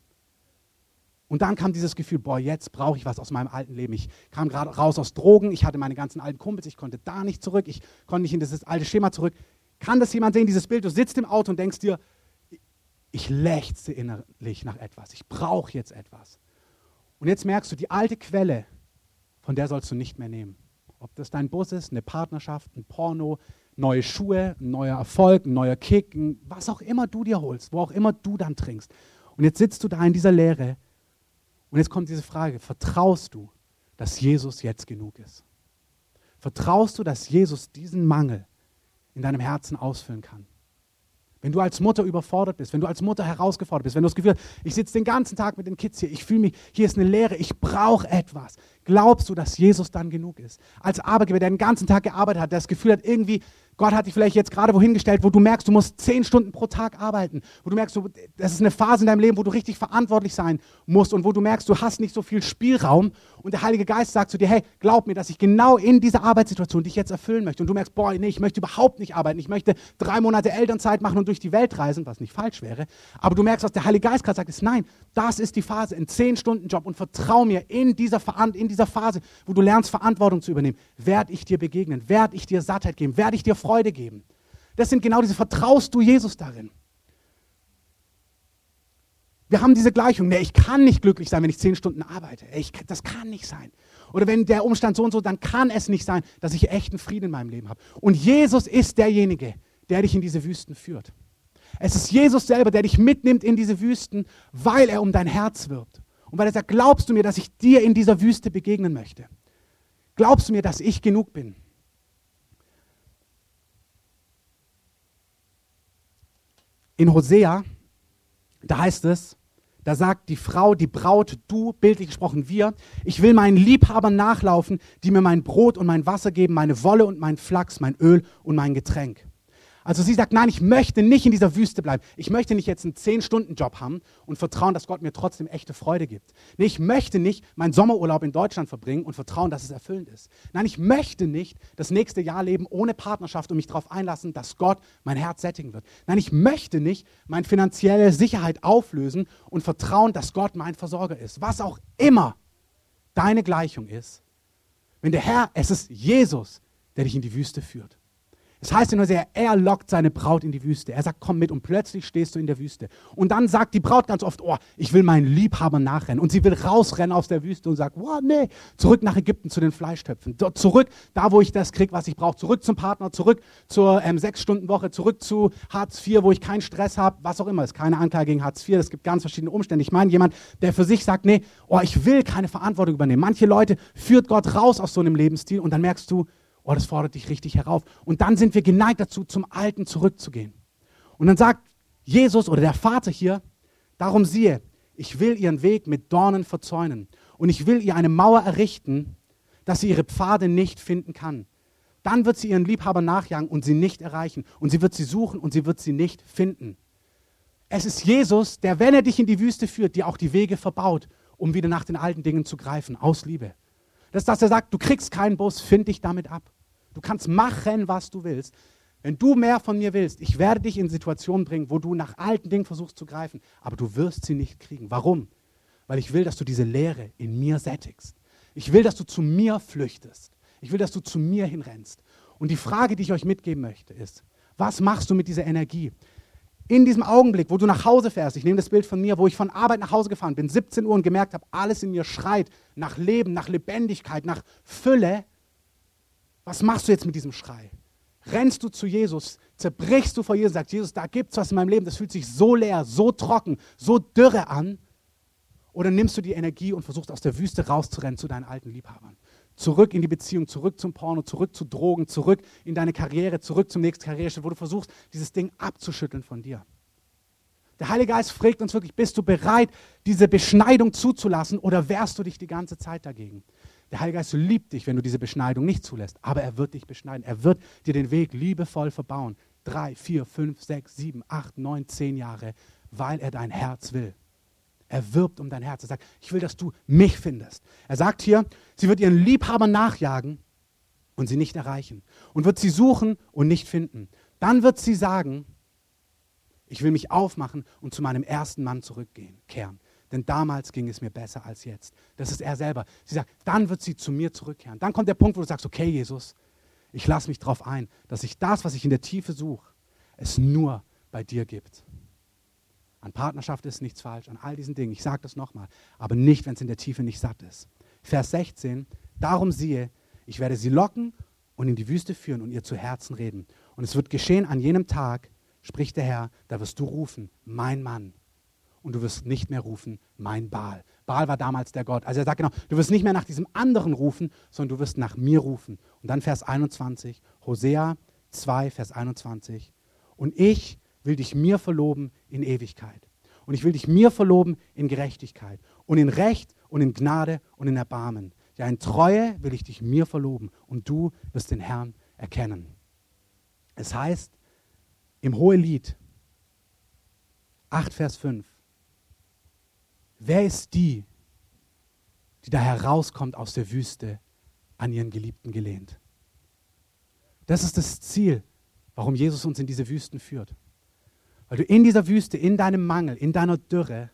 Und dann kam dieses Gefühl, boah, jetzt brauche ich was aus meinem alten Leben. Ich kam gerade raus aus Drogen, ich hatte meine ganzen alten Kumpels, ich konnte da nicht zurück, ich konnte nicht in dieses alte Schema zurück. Kann das jemand sehen, dieses Bild? Du sitzt im Auto und denkst dir, ich lechze innerlich nach etwas, ich brauche jetzt etwas. Und jetzt merkst du, die alte Quelle, von der sollst du nicht mehr nehmen. Ob das dein Bus ist, eine Partnerschaft, ein Porno, neue Schuhe, ein neuer Erfolg, ein neuer Kick, was auch immer du dir holst, wo auch immer du dann trinkst. Und jetzt sitzt du da in dieser Leere und jetzt kommt diese Frage, vertraust du, dass Jesus jetzt genug ist? Vertraust du, dass Jesus diesen Mangel in deinem Herzen ausfüllen kann? Wenn du als Mutter überfordert bist, wenn du als Mutter herausgefordert bist, wenn du das Gefühl hast, ich sitze den ganzen Tag mit den Kids hier, ich fühle mich, hier ist eine Leere, ich brauche etwas. Glaubst du, dass Jesus dann genug ist? Als Arbeitgeber, der den ganzen Tag gearbeitet hat, der das Gefühl hat, irgendwie, Gott hat dich vielleicht jetzt gerade wohin gestellt, wo du merkst, du musst zehn Stunden pro Tag arbeiten, wo du merkst, das ist eine Phase in deinem Leben, wo du richtig verantwortlich sein musst und wo du merkst, du hast nicht so viel Spielraum und der Heilige Geist sagt zu dir, hey, glaub mir, dass ich genau in dieser Arbeitssituation dich jetzt erfüllen möchte und du merkst, boah, nee, ich möchte überhaupt nicht arbeiten, ich möchte drei Monate Elternzeit machen und durch die Welt reisen, was nicht falsch wäre, aber du merkst, was der Heilige Geist gerade sagt, ist, nein, das ist die Phase, ein zehn Stunden Job und vertrau mir, in dieser, in dieser Phase, wo du lernst, Verantwortung zu übernehmen, werde ich dir begegnen, werde ich dir Sattheit geben, werde ich dir Freude geben. Das sind genau diese, vertraust du Jesus darin? Wir haben diese Gleichung, nee, ich kann nicht glücklich sein, wenn ich zehn Stunden arbeite. Ich, das kann nicht sein. Oder wenn der Umstand so und so, dann kann es nicht sein, dass ich echten Frieden in meinem Leben habe. Und Jesus ist derjenige, der dich in diese Wüsten führt. Es ist Jesus selber, der dich mitnimmt in diese Wüsten, weil er um dein Herz wirbt. Und weil er sagt, glaubst du mir, dass ich dir in dieser Wüste begegnen möchte? Glaubst du mir, dass ich genug bin? In Hosea, da heißt es, da sagt die Frau, die Braut, du, bildlich gesprochen wir, ich will meinen Liebhabern nachlaufen, die mir mein Brot und mein Wasser geben, meine Wolle und mein Flachs, mein Öl und mein Getränk. Also sie sagt, nein, ich möchte nicht in dieser Wüste bleiben. Ich möchte nicht jetzt einen 10-Stunden-Job haben und vertrauen, dass Gott mir trotzdem echte Freude gibt. Nee, ich möchte nicht meinen Sommerurlaub in Deutschland verbringen und vertrauen, dass es erfüllend ist. Nein, ich möchte nicht das nächste Jahr leben ohne Partnerschaft und mich darauf einlassen, dass Gott mein Herz sättigen wird. Nein, ich möchte nicht meine finanzielle Sicherheit auflösen und vertrauen, dass Gott mein Versorger ist. Was auch immer deine Gleichung ist, wenn der Herr, es ist Jesus, der dich in die Wüste führt. Es heißt ja nur sehr, er lockt seine Braut in die Wüste. Er sagt, komm mit und plötzlich stehst du in der Wüste. Und dann sagt die Braut ganz oft, oh, ich will meinen Liebhaber nachrennen. Und sie will rausrennen aus der Wüste und sagt, oh, nee, zurück nach Ägypten zu den Fleischtöpfen. Zurück, da wo ich das kriege, was ich brauche. Zurück zum Partner, zurück zur ähm, Sechs-Stunden-Woche, zurück zu Hartz IV, wo ich keinen Stress habe, was auch immer. Es ist keine Anklage gegen Hartz IV, es gibt ganz verschiedene Umstände. Ich meine, jemand, der für sich sagt, nee, oh, ich will keine Verantwortung übernehmen. Manche Leute führt Gott raus aus so einem Lebensstil und dann merkst du, Oh, das fordert dich richtig herauf. Und dann sind wir geneigt dazu, zum Alten zurückzugehen. Und dann sagt Jesus oder der Vater hier, darum siehe, ich will ihren Weg mit Dornen verzäunen und ich will ihr eine Mauer errichten, dass sie ihre Pfade nicht finden kann. Dann wird sie ihren Liebhaber nachjagen und sie nicht erreichen. Und sie wird sie suchen und sie wird sie nicht finden. Es ist Jesus, der, wenn er dich in die Wüste führt, dir auch die Wege verbaut, um wieder nach den alten Dingen zu greifen, aus Liebe. Das ist, dass er sagt, du kriegst keinen Bus, find dich damit ab. Du kannst machen, was du willst. Wenn du mehr von mir willst, ich werde dich in Situationen bringen, wo du nach alten Dingen versuchst zu greifen, aber du wirst sie nicht kriegen. Warum? Weil ich will, dass du diese Leere in mir sättigst. Ich will, dass du zu mir flüchtest. Ich will, dass du zu mir hinrennst. Und die Frage, die ich euch mitgeben möchte, ist, was machst du mit dieser Energie? In diesem Augenblick, wo du nach Hause fährst, ich nehme das Bild von mir, wo ich von Arbeit nach Hause gefahren bin, 17 Uhr und gemerkt habe, alles in mir schreit nach Leben, nach Lebendigkeit, nach Fülle, was machst du jetzt mit diesem Schrei? Rennst du zu Jesus, zerbrichst du vor Jesus, sagst Jesus, da gibt es was in meinem Leben, das fühlt sich so leer, so trocken, so dürre an. Oder nimmst du die Energie und versuchst aus der Wüste rauszurennen zu deinen alten Liebhabern? Zurück in die Beziehung, zurück zum Porno, zurück zu Drogen, zurück in deine Karriere, zurück zum nächsten Karriereschritt, wo du versuchst, dieses Ding abzuschütteln von dir. Der Heilige Geist fragt uns wirklich, bist du bereit, diese Beschneidung zuzulassen oder wehrst du dich die ganze Zeit dagegen? Der Heilige Geist liebt dich, wenn du diese Beschneidung nicht zulässt, aber er wird dich beschneiden. Er wird dir den Weg liebevoll verbauen. Drei, vier, fünf, sechs, sieben, acht, neun, zehn Jahre, weil er dein Herz will. Er wirbt um dein Herz. Er sagt, ich will, dass du mich findest. Er sagt hier, sie wird ihren Liebhaber nachjagen und sie nicht erreichen. Und wird sie suchen und nicht finden. Dann wird sie sagen, ich will mich aufmachen und zu meinem ersten Mann zurückgehen, kehren denn damals ging es mir besser als jetzt. Das ist er selber. Sie sagt, dann wird sie zu mir zurückkehren. Dann kommt der Punkt, wo du sagst, okay, Jesus, ich lasse mich darauf ein, dass ich das, was ich in der Tiefe suche, es nur bei dir gibt. An Partnerschaft ist nichts falsch, an all diesen Dingen. Ich sage das nochmal, aber nicht, wenn es in der Tiefe nicht satt ist. Vers 16, darum siehe, ich werde sie locken und in die Wüste führen und ihr zu Herzen reden. Und es wird geschehen an jenem Tag, spricht der Herr, da wirst du rufen, mein Mann, und du wirst nicht mehr rufen, mein Baal. Baal war damals der Gott. Also er sagt genau, du wirst nicht mehr nach diesem anderen rufen, sondern du wirst nach mir rufen. Und dann Vers 21, Hosea 2, Vers 21. Und ich will dich mir verloben in Ewigkeit. Und ich will dich mir verloben in Gerechtigkeit und in Recht und in Gnade und in Erbarmen. Ja, in Treue will ich dich mir verloben und du wirst den Herrn erkennen. Es heißt im Hohelied 8, Vers 5, Wer ist die, die da herauskommt aus der Wüste an ihren Geliebten gelehnt? Das ist das Ziel, warum Jesus uns in diese Wüsten führt. Weil du in dieser Wüste, in deinem Mangel, in deiner Dürre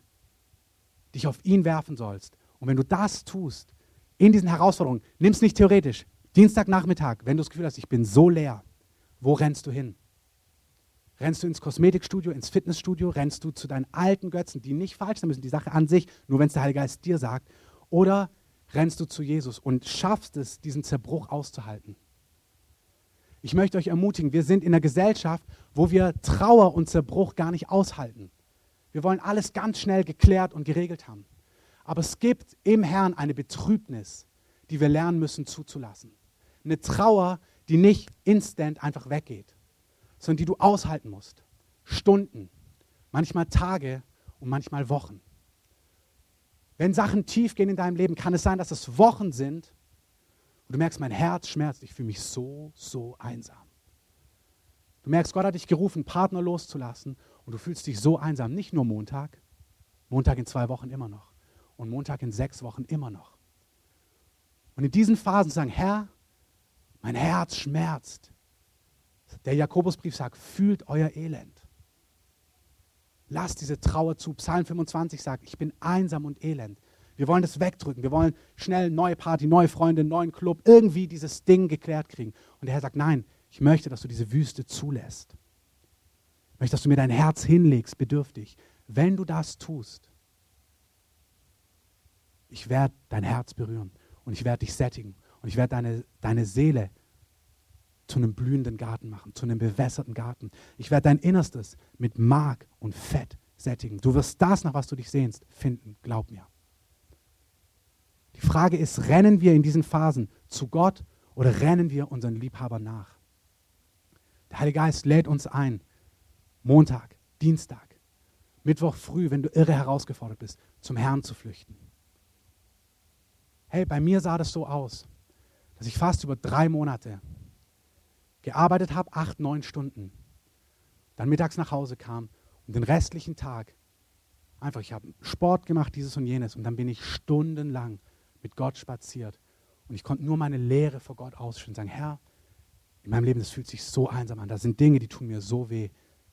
dich auf ihn werfen sollst. Und wenn du das tust, in diesen Herausforderungen, nimm es nicht theoretisch. Dienstagnachmittag, wenn du das Gefühl hast, ich bin so leer, wo rennst du hin? Rennst du ins Kosmetikstudio, ins Fitnessstudio? Rennst du zu deinen alten Götzen, die nicht falsch sein müssen, die Sache an sich, nur wenn es der Heilige Geist dir sagt? Oder rennst du zu Jesus und schaffst es, diesen Zerbruch auszuhalten? Ich möchte euch ermutigen, wir sind in einer Gesellschaft, wo wir Trauer und Zerbruch gar nicht aushalten. Wir wollen alles ganz schnell geklärt und geregelt haben. Aber es gibt im Herrn eine Betrübnis, die wir lernen müssen zuzulassen. Eine Trauer, die nicht instant einfach weggeht sondern die du aushalten musst. Stunden, manchmal Tage und manchmal Wochen. Wenn Sachen tief gehen in deinem Leben, kann es sein, dass es Wochen sind und du merkst, mein Herz schmerzt, ich fühle mich so, so einsam. Du merkst, Gott hat dich gerufen, Partner loszulassen und du fühlst dich so einsam. Nicht nur Montag, Montag in zwei Wochen immer noch und Montag in sechs Wochen immer noch. Und in diesen Phasen sagen, Herr, mein Herz schmerzt. Der Jakobusbrief sagt, fühlt euer Elend. Lasst diese Trauer zu. Psalm 25 sagt, ich bin einsam und elend. Wir wollen das wegdrücken. Wir wollen schnell neue Party, neue Freunde, neuen Club, irgendwie dieses Ding geklärt kriegen. Und der Herr sagt, nein, ich möchte, dass du diese Wüste zulässt. Ich möchte, dass du mir dein Herz hinlegst, bedürftig. Wenn du das tust, ich werde dein Herz berühren und ich werde dich sättigen und ich werde deine, deine Seele zu einem blühenden Garten machen, zu einem bewässerten Garten. Ich werde dein Innerstes mit Mark und Fett sättigen. Du wirst das, nach was du dich sehnst, finden, glaub mir. Die Frage ist, rennen wir in diesen Phasen zu Gott oder rennen wir unseren Liebhaber nach? Der Heilige Geist lädt uns ein, Montag, Dienstag, Mittwoch früh, wenn du irre herausgefordert bist, zum Herrn zu flüchten. Hey, bei mir sah das so aus, dass ich fast über drei Monate gearbeitet habe, acht, neun Stunden, dann mittags nach Hause kam und den restlichen Tag einfach, ich habe Sport gemacht, dieses und jenes, und dann bin ich stundenlang mit Gott spaziert. Und ich konnte nur meine Lehre vor Gott ausschütten sagen, Herr, in meinem Leben, das fühlt sich so einsam an. Da sind Dinge, die tun mir so weh.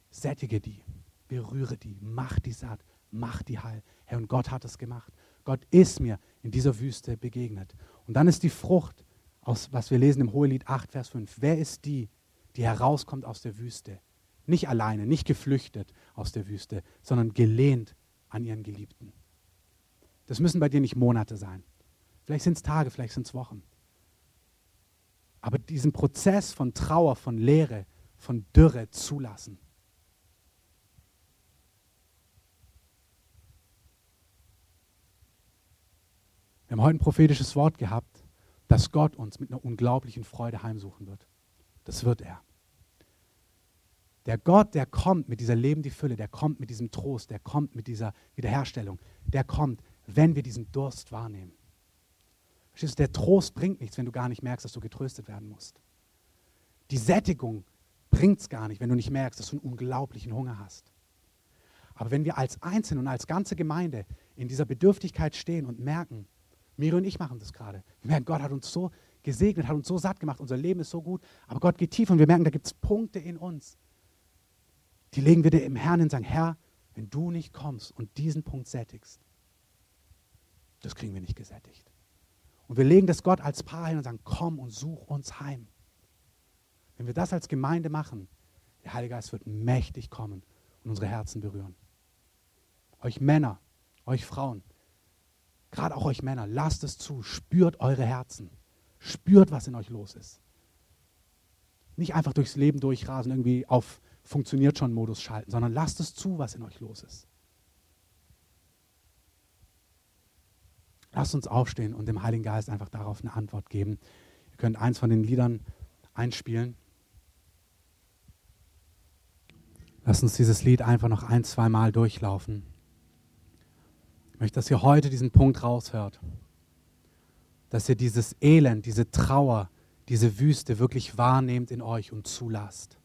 Sättige die, berühre die, mach die satt, mach die heil. Herr, und Gott hat es gemacht. Gott ist mir in dieser Wüste begegnet. Und dann ist die Frucht, aus, was wir lesen im Hohelied 8, Vers 5. Wer ist die, die herauskommt aus der Wüste? Nicht alleine, nicht geflüchtet aus der Wüste, sondern gelehnt an ihren Geliebten. Das müssen bei dir nicht Monate sein. Vielleicht sind es Tage, vielleicht sind es Wochen. Aber diesen Prozess von Trauer, von Leere, von Dürre zulassen. Wir haben heute ein prophetisches Wort gehabt, dass Gott uns mit einer unglaublichen Freude heimsuchen wird. Das wird er. Der Gott, der kommt mit dieser lebenden Fülle, der kommt mit diesem Trost, der kommt mit dieser Wiederherstellung, der kommt, wenn wir diesen Durst wahrnehmen. Verstehst du, der Trost bringt nichts, wenn du gar nicht merkst, dass du getröstet werden musst. Die Sättigung bringt es gar nicht, wenn du nicht merkst, dass du einen unglaublichen Hunger hast. Aber wenn wir als Einzelne und als ganze Gemeinde in dieser Bedürftigkeit stehen und merken, Miri und ich machen das gerade. Wir merken, Gott hat uns so gesegnet, hat uns so satt gemacht, unser Leben ist so gut, aber Gott geht tief und wir merken, da gibt es Punkte in uns, die legen wir dir im Herrn hin und sagen, Herr, wenn du nicht kommst und diesen Punkt sättigst, das kriegen wir nicht gesättigt. Und wir legen das Gott als Paar hin und sagen, komm und such uns heim. Wenn wir das als Gemeinde machen, der Heilige Geist wird mächtig kommen und unsere Herzen berühren. Euch Männer, euch Frauen, gerade auch euch Männer, lasst es zu, spürt eure Herzen, spürt, was in euch los ist. Nicht einfach durchs Leben durchrasen, irgendwie auf funktioniert schon Modus schalten, sondern lasst es zu, was in euch los ist. Lasst uns aufstehen und dem Heiligen Geist einfach darauf eine Antwort geben. Ihr könnt eins von den Liedern einspielen. Lasst uns dieses Lied einfach noch ein, zwei Mal durchlaufen. Möchte, dass ihr heute diesen Punkt raushört. Dass ihr dieses Elend, diese Trauer, diese Wüste wirklich wahrnehmt in euch und zulasst.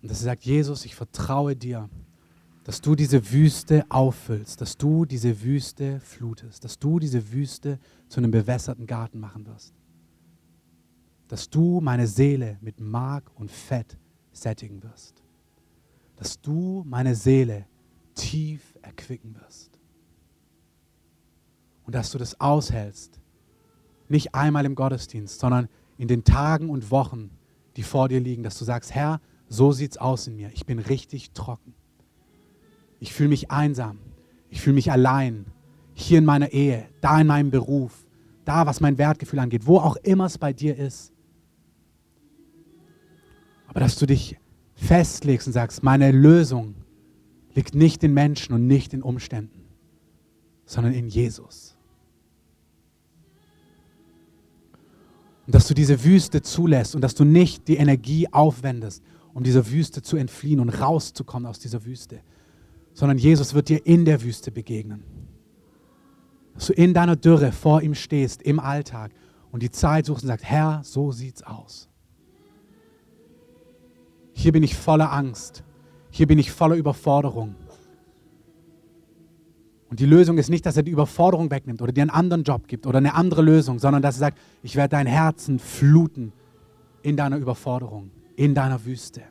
Und dass ihr sagt, Jesus, ich vertraue dir dass du diese Wüste auffüllst, dass du diese Wüste flutest, dass du diese Wüste zu einem bewässerten Garten machen wirst. Dass du meine Seele mit Mark und Fett sättigen wirst. Dass du meine Seele tief erquicken wirst. Und dass du das aushältst, nicht einmal im Gottesdienst, sondern in den Tagen und Wochen, die vor dir liegen, dass du sagst, Herr, so sieht's aus in mir. Ich bin richtig trocken. Ich fühle mich einsam. Ich fühle mich allein. Hier in meiner Ehe, da in meinem Beruf, da, was mein Wertgefühl angeht, wo auch immer es bei dir ist. Aber dass du dich festlegst und sagst, meine Lösung liegt nicht in Menschen und nicht in Umständen, sondern in Jesus. Und dass du diese Wüste zulässt und dass du nicht die Energie aufwendest, um dieser Wüste zu entfliehen und rauszukommen aus dieser Wüste, sondern Jesus wird dir in der Wüste begegnen. Dass du in deiner Dürre vor ihm stehst, im Alltag und die Zeit suchst und sagst, Herr, so sieht's aus. Hier bin ich voller Angst. Hier bin ich voller Überforderung. Und die Lösung ist nicht, dass er die Überforderung wegnimmt oder dir einen anderen Job gibt oder eine andere Lösung, sondern dass er sagt, ich werde dein Herzen fluten in deiner Überforderung, in deiner Wüste.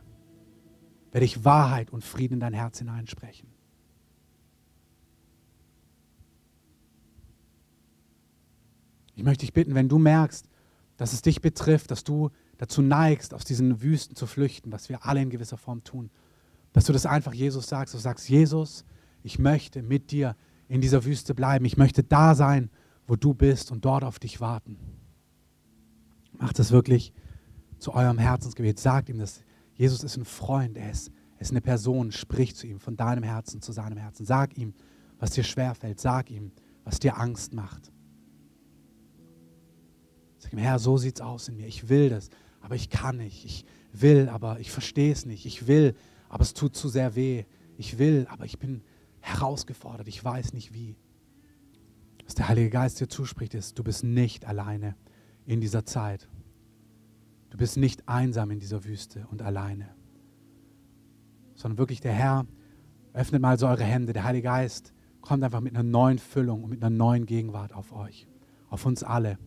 Werde ich Wahrheit und Frieden in dein Herz hineinsprechen. Ich möchte dich bitten, wenn du merkst, dass es dich betrifft, dass du dazu neigst, aus diesen Wüsten zu flüchten, was wir alle in gewisser Form tun, dass du das einfach Jesus sagst. Du sagst, Jesus, ich möchte mit dir in dieser Wüste bleiben. Ich möchte da sein, wo du bist und dort auf dich warten. Macht das wirklich zu eurem Herzensgebet. Sagt ihm das. Jesus ist ein Freund, er ist, er ist eine Person. Sprich zu ihm von deinem Herzen zu seinem Herzen. Sag ihm, was dir schwerfällt. Sag ihm, was dir Angst macht. Sag ihm, Herr, so sieht es aus in mir. Ich will das, aber ich kann nicht. Ich will, aber ich verstehe es nicht. Ich will, aber es tut zu sehr weh. Ich will, aber ich bin herausgefordert. Ich weiß nicht wie. Was der Heilige Geist dir zuspricht, ist, du bist nicht alleine in dieser Zeit. Du bist nicht einsam in dieser Wüste und alleine, sondern wirklich der Herr öffnet mal so eure Hände. Der Heilige Geist kommt einfach mit einer neuen Füllung und mit einer neuen Gegenwart auf euch, auf uns alle.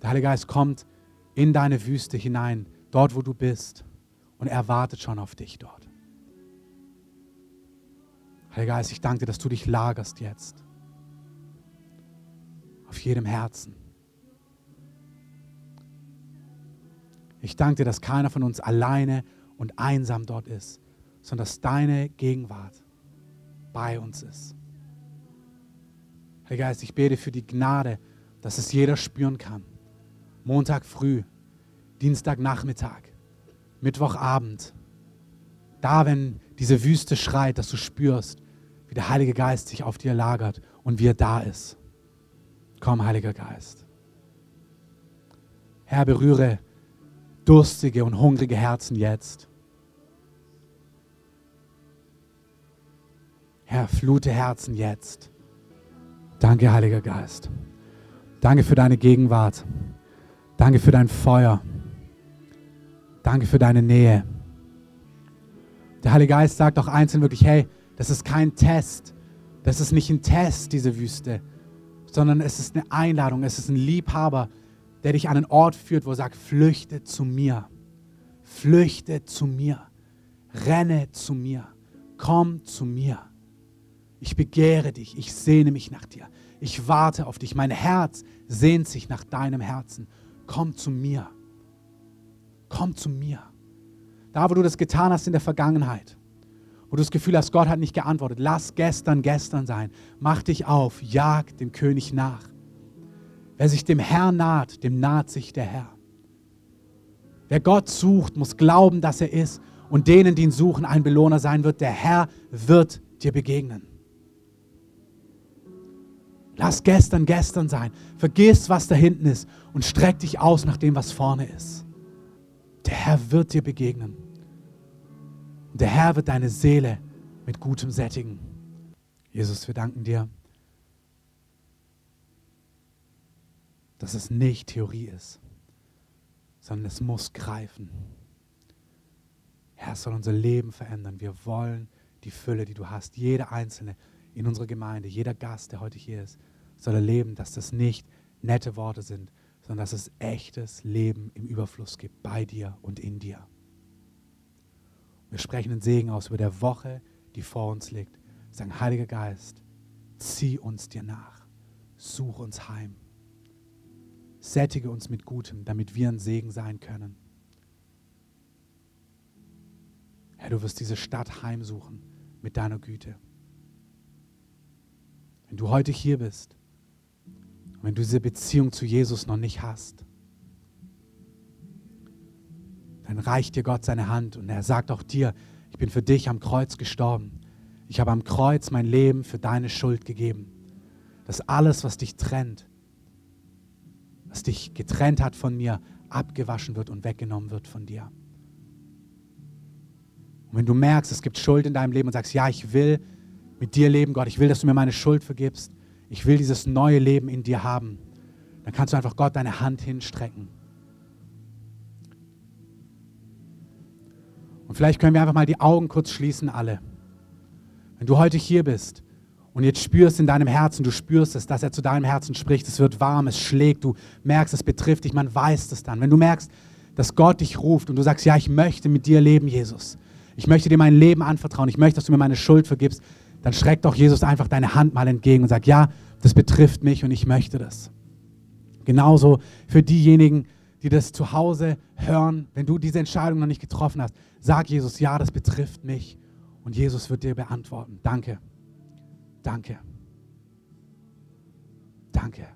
Der Heilige Geist kommt in deine Wüste hinein, dort wo du bist, und er wartet schon auf dich dort. Heiliger Geist, ich danke dir, dass du dich lagerst jetzt. Auf jedem Herzen. Ich danke dir, dass keiner von uns alleine und einsam dort ist, sondern dass deine Gegenwart bei uns ist. Heiliger Geist, ich bete für die Gnade, dass es jeder spüren kann. Montag früh, Dienstagnachmittag, Mittwochabend. Da, wenn diese Wüste schreit, dass du spürst, wie der Heilige Geist sich auf dir lagert und wie er da ist. Komm, Heiliger Geist. Herr, berühre durstige und hungrige Herzen jetzt. Herr, flute Herzen jetzt. Danke, Heiliger Geist. Danke für deine Gegenwart. Danke für dein Feuer. Danke für deine Nähe. Der Heilige Geist sagt auch einzeln wirklich, hey, das ist kein Test. Das ist nicht ein Test, diese Wüste, sondern es ist eine Einladung. Es ist ein Liebhaber, der dich an einen Ort führt, wo er sagt, flüchte zu mir. Flüchte zu mir. Renne zu mir. Komm zu mir. Ich begehre dich. Ich sehne mich nach dir. Ich warte auf dich. Mein Herz sehnt sich nach deinem Herzen komm zu mir. Komm zu mir. Da, wo du das getan hast in der Vergangenheit, wo du das Gefühl hast, Gott hat nicht geantwortet, lass gestern gestern sein. Mach dich auf, jag dem König nach. Wer sich dem Herrn naht, dem naht sich der Herr. Wer Gott sucht, muss glauben, dass er ist und denen, die ihn suchen, ein Belohner sein wird. Der Herr wird dir begegnen. Lass gestern gestern sein. Vergiss, was da hinten ist und streck dich aus nach dem, was vorne ist. Der Herr wird dir begegnen. Der Herr wird deine Seele mit Gutem sättigen. Jesus, wir danken dir, dass es nicht Theorie ist, sondern es muss greifen. Herr, es soll unser Leben verändern. Wir wollen die Fülle, die du hast. Jeder Einzelne in unserer Gemeinde, jeder Gast, der heute hier ist, soll erleben, dass das nicht nette Worte sind, sondern dass es echtes Leben im Überfluss gibt, bei dir und in dir. Wir sprechen den Segen aus über der Woche, die vor uns liegt. Wir sagen, Heiliger Geist, zieh uns dir nach, such uns heim, sättige uns mit Gutem, damit wir ein Segen sein können. Herr, du wirst diese Stadt heimsuchen mit deiner Güte. Wenn du heute hier bist wenn du diese Beziehung zu Jesus noch nicht hast, dann reicht dir Gott seine Hand und er sagt auch dir, ich bin für dich am Kreuz gestorben. Ich habe am Kreuz mein Leben für deine Schuld gegeben. Dass alles, was dich trennt, was dich getrennt hat von mir, abgewaschen wird und weggenommen wird von dir. Und wenn du merkst, es gibt Schuld in deinem Leben und sagst, ja, ich will mit dir leben, Gott, ich will, dass du mir meine Schuld vergibst, ich will dieses neue Leben in dir haben, dann kannst du einfach Gott deine Hand hinstrecken. Und vielleicht können wir einfach mal die Augen kurz schließen, alle. Wenn du heute hier bist und jetzt spürst in deinem Herzen, du spürst es, dass er zu deinem Herzen spricht, es wird warm, es schlägt, du merkst, es betrifft dich, man weiß es dann. Wenn du merkst, dass Gott dich ruft und du sagst, ja, ich möchte mit dir leben, Jesus. Ich möchte dir mein Leben anvertrauen, ich möchte, dass du mir meine Schuld vergibst, dann schreckt doch Jesus einfach deine Hand mal entgegen und sagt, ja, das betrifft mich und ich möchte das. Genauso für diejenigen, die das zu Hause hören, wenn du diese Entscheidung noch nicht getroffen hast, sag Jesus, ja, das betrifft mich. Und Jesus wird dir beantworten. Danke. Danke. Danke.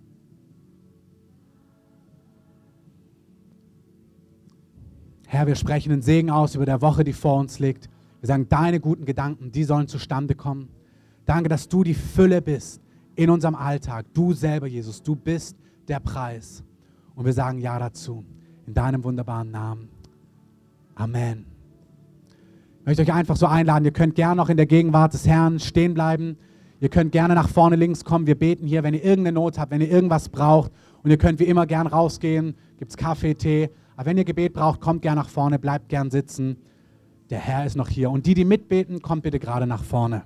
Herr, wir sprechen den Segen aus über der Woche, die vor uns liegt. Wir sagen, deine guten Gedanken, die sollen zustande kommen. Danke, dass du die Fülle bist in unserem Alltag. Du selber, Jesus, du bist der Preis. Und wir sagen Ja dazu. In deinem wunderbaren Namen. Amen. Ich möchte euch einfach so einladen, ihr könnt gerne noch in der Gegenwart des Herrn stehen bleiben. Ihr könnt gerne nach vorne links kommen. Wir beten hier, wenn ihr irgendeine Not habt, wenn ihr irgendwas braucht. Und ihr könnt wie immer gern rausgehen. Gibt es Kaffee, Tee. Aber wenn ihr Gebet braucht, kommt gern nach vorne, bleibt gern sitzen. Der Herr ist noch hier. Und die, die mitbeten, kommt bitte gerade nach vorne.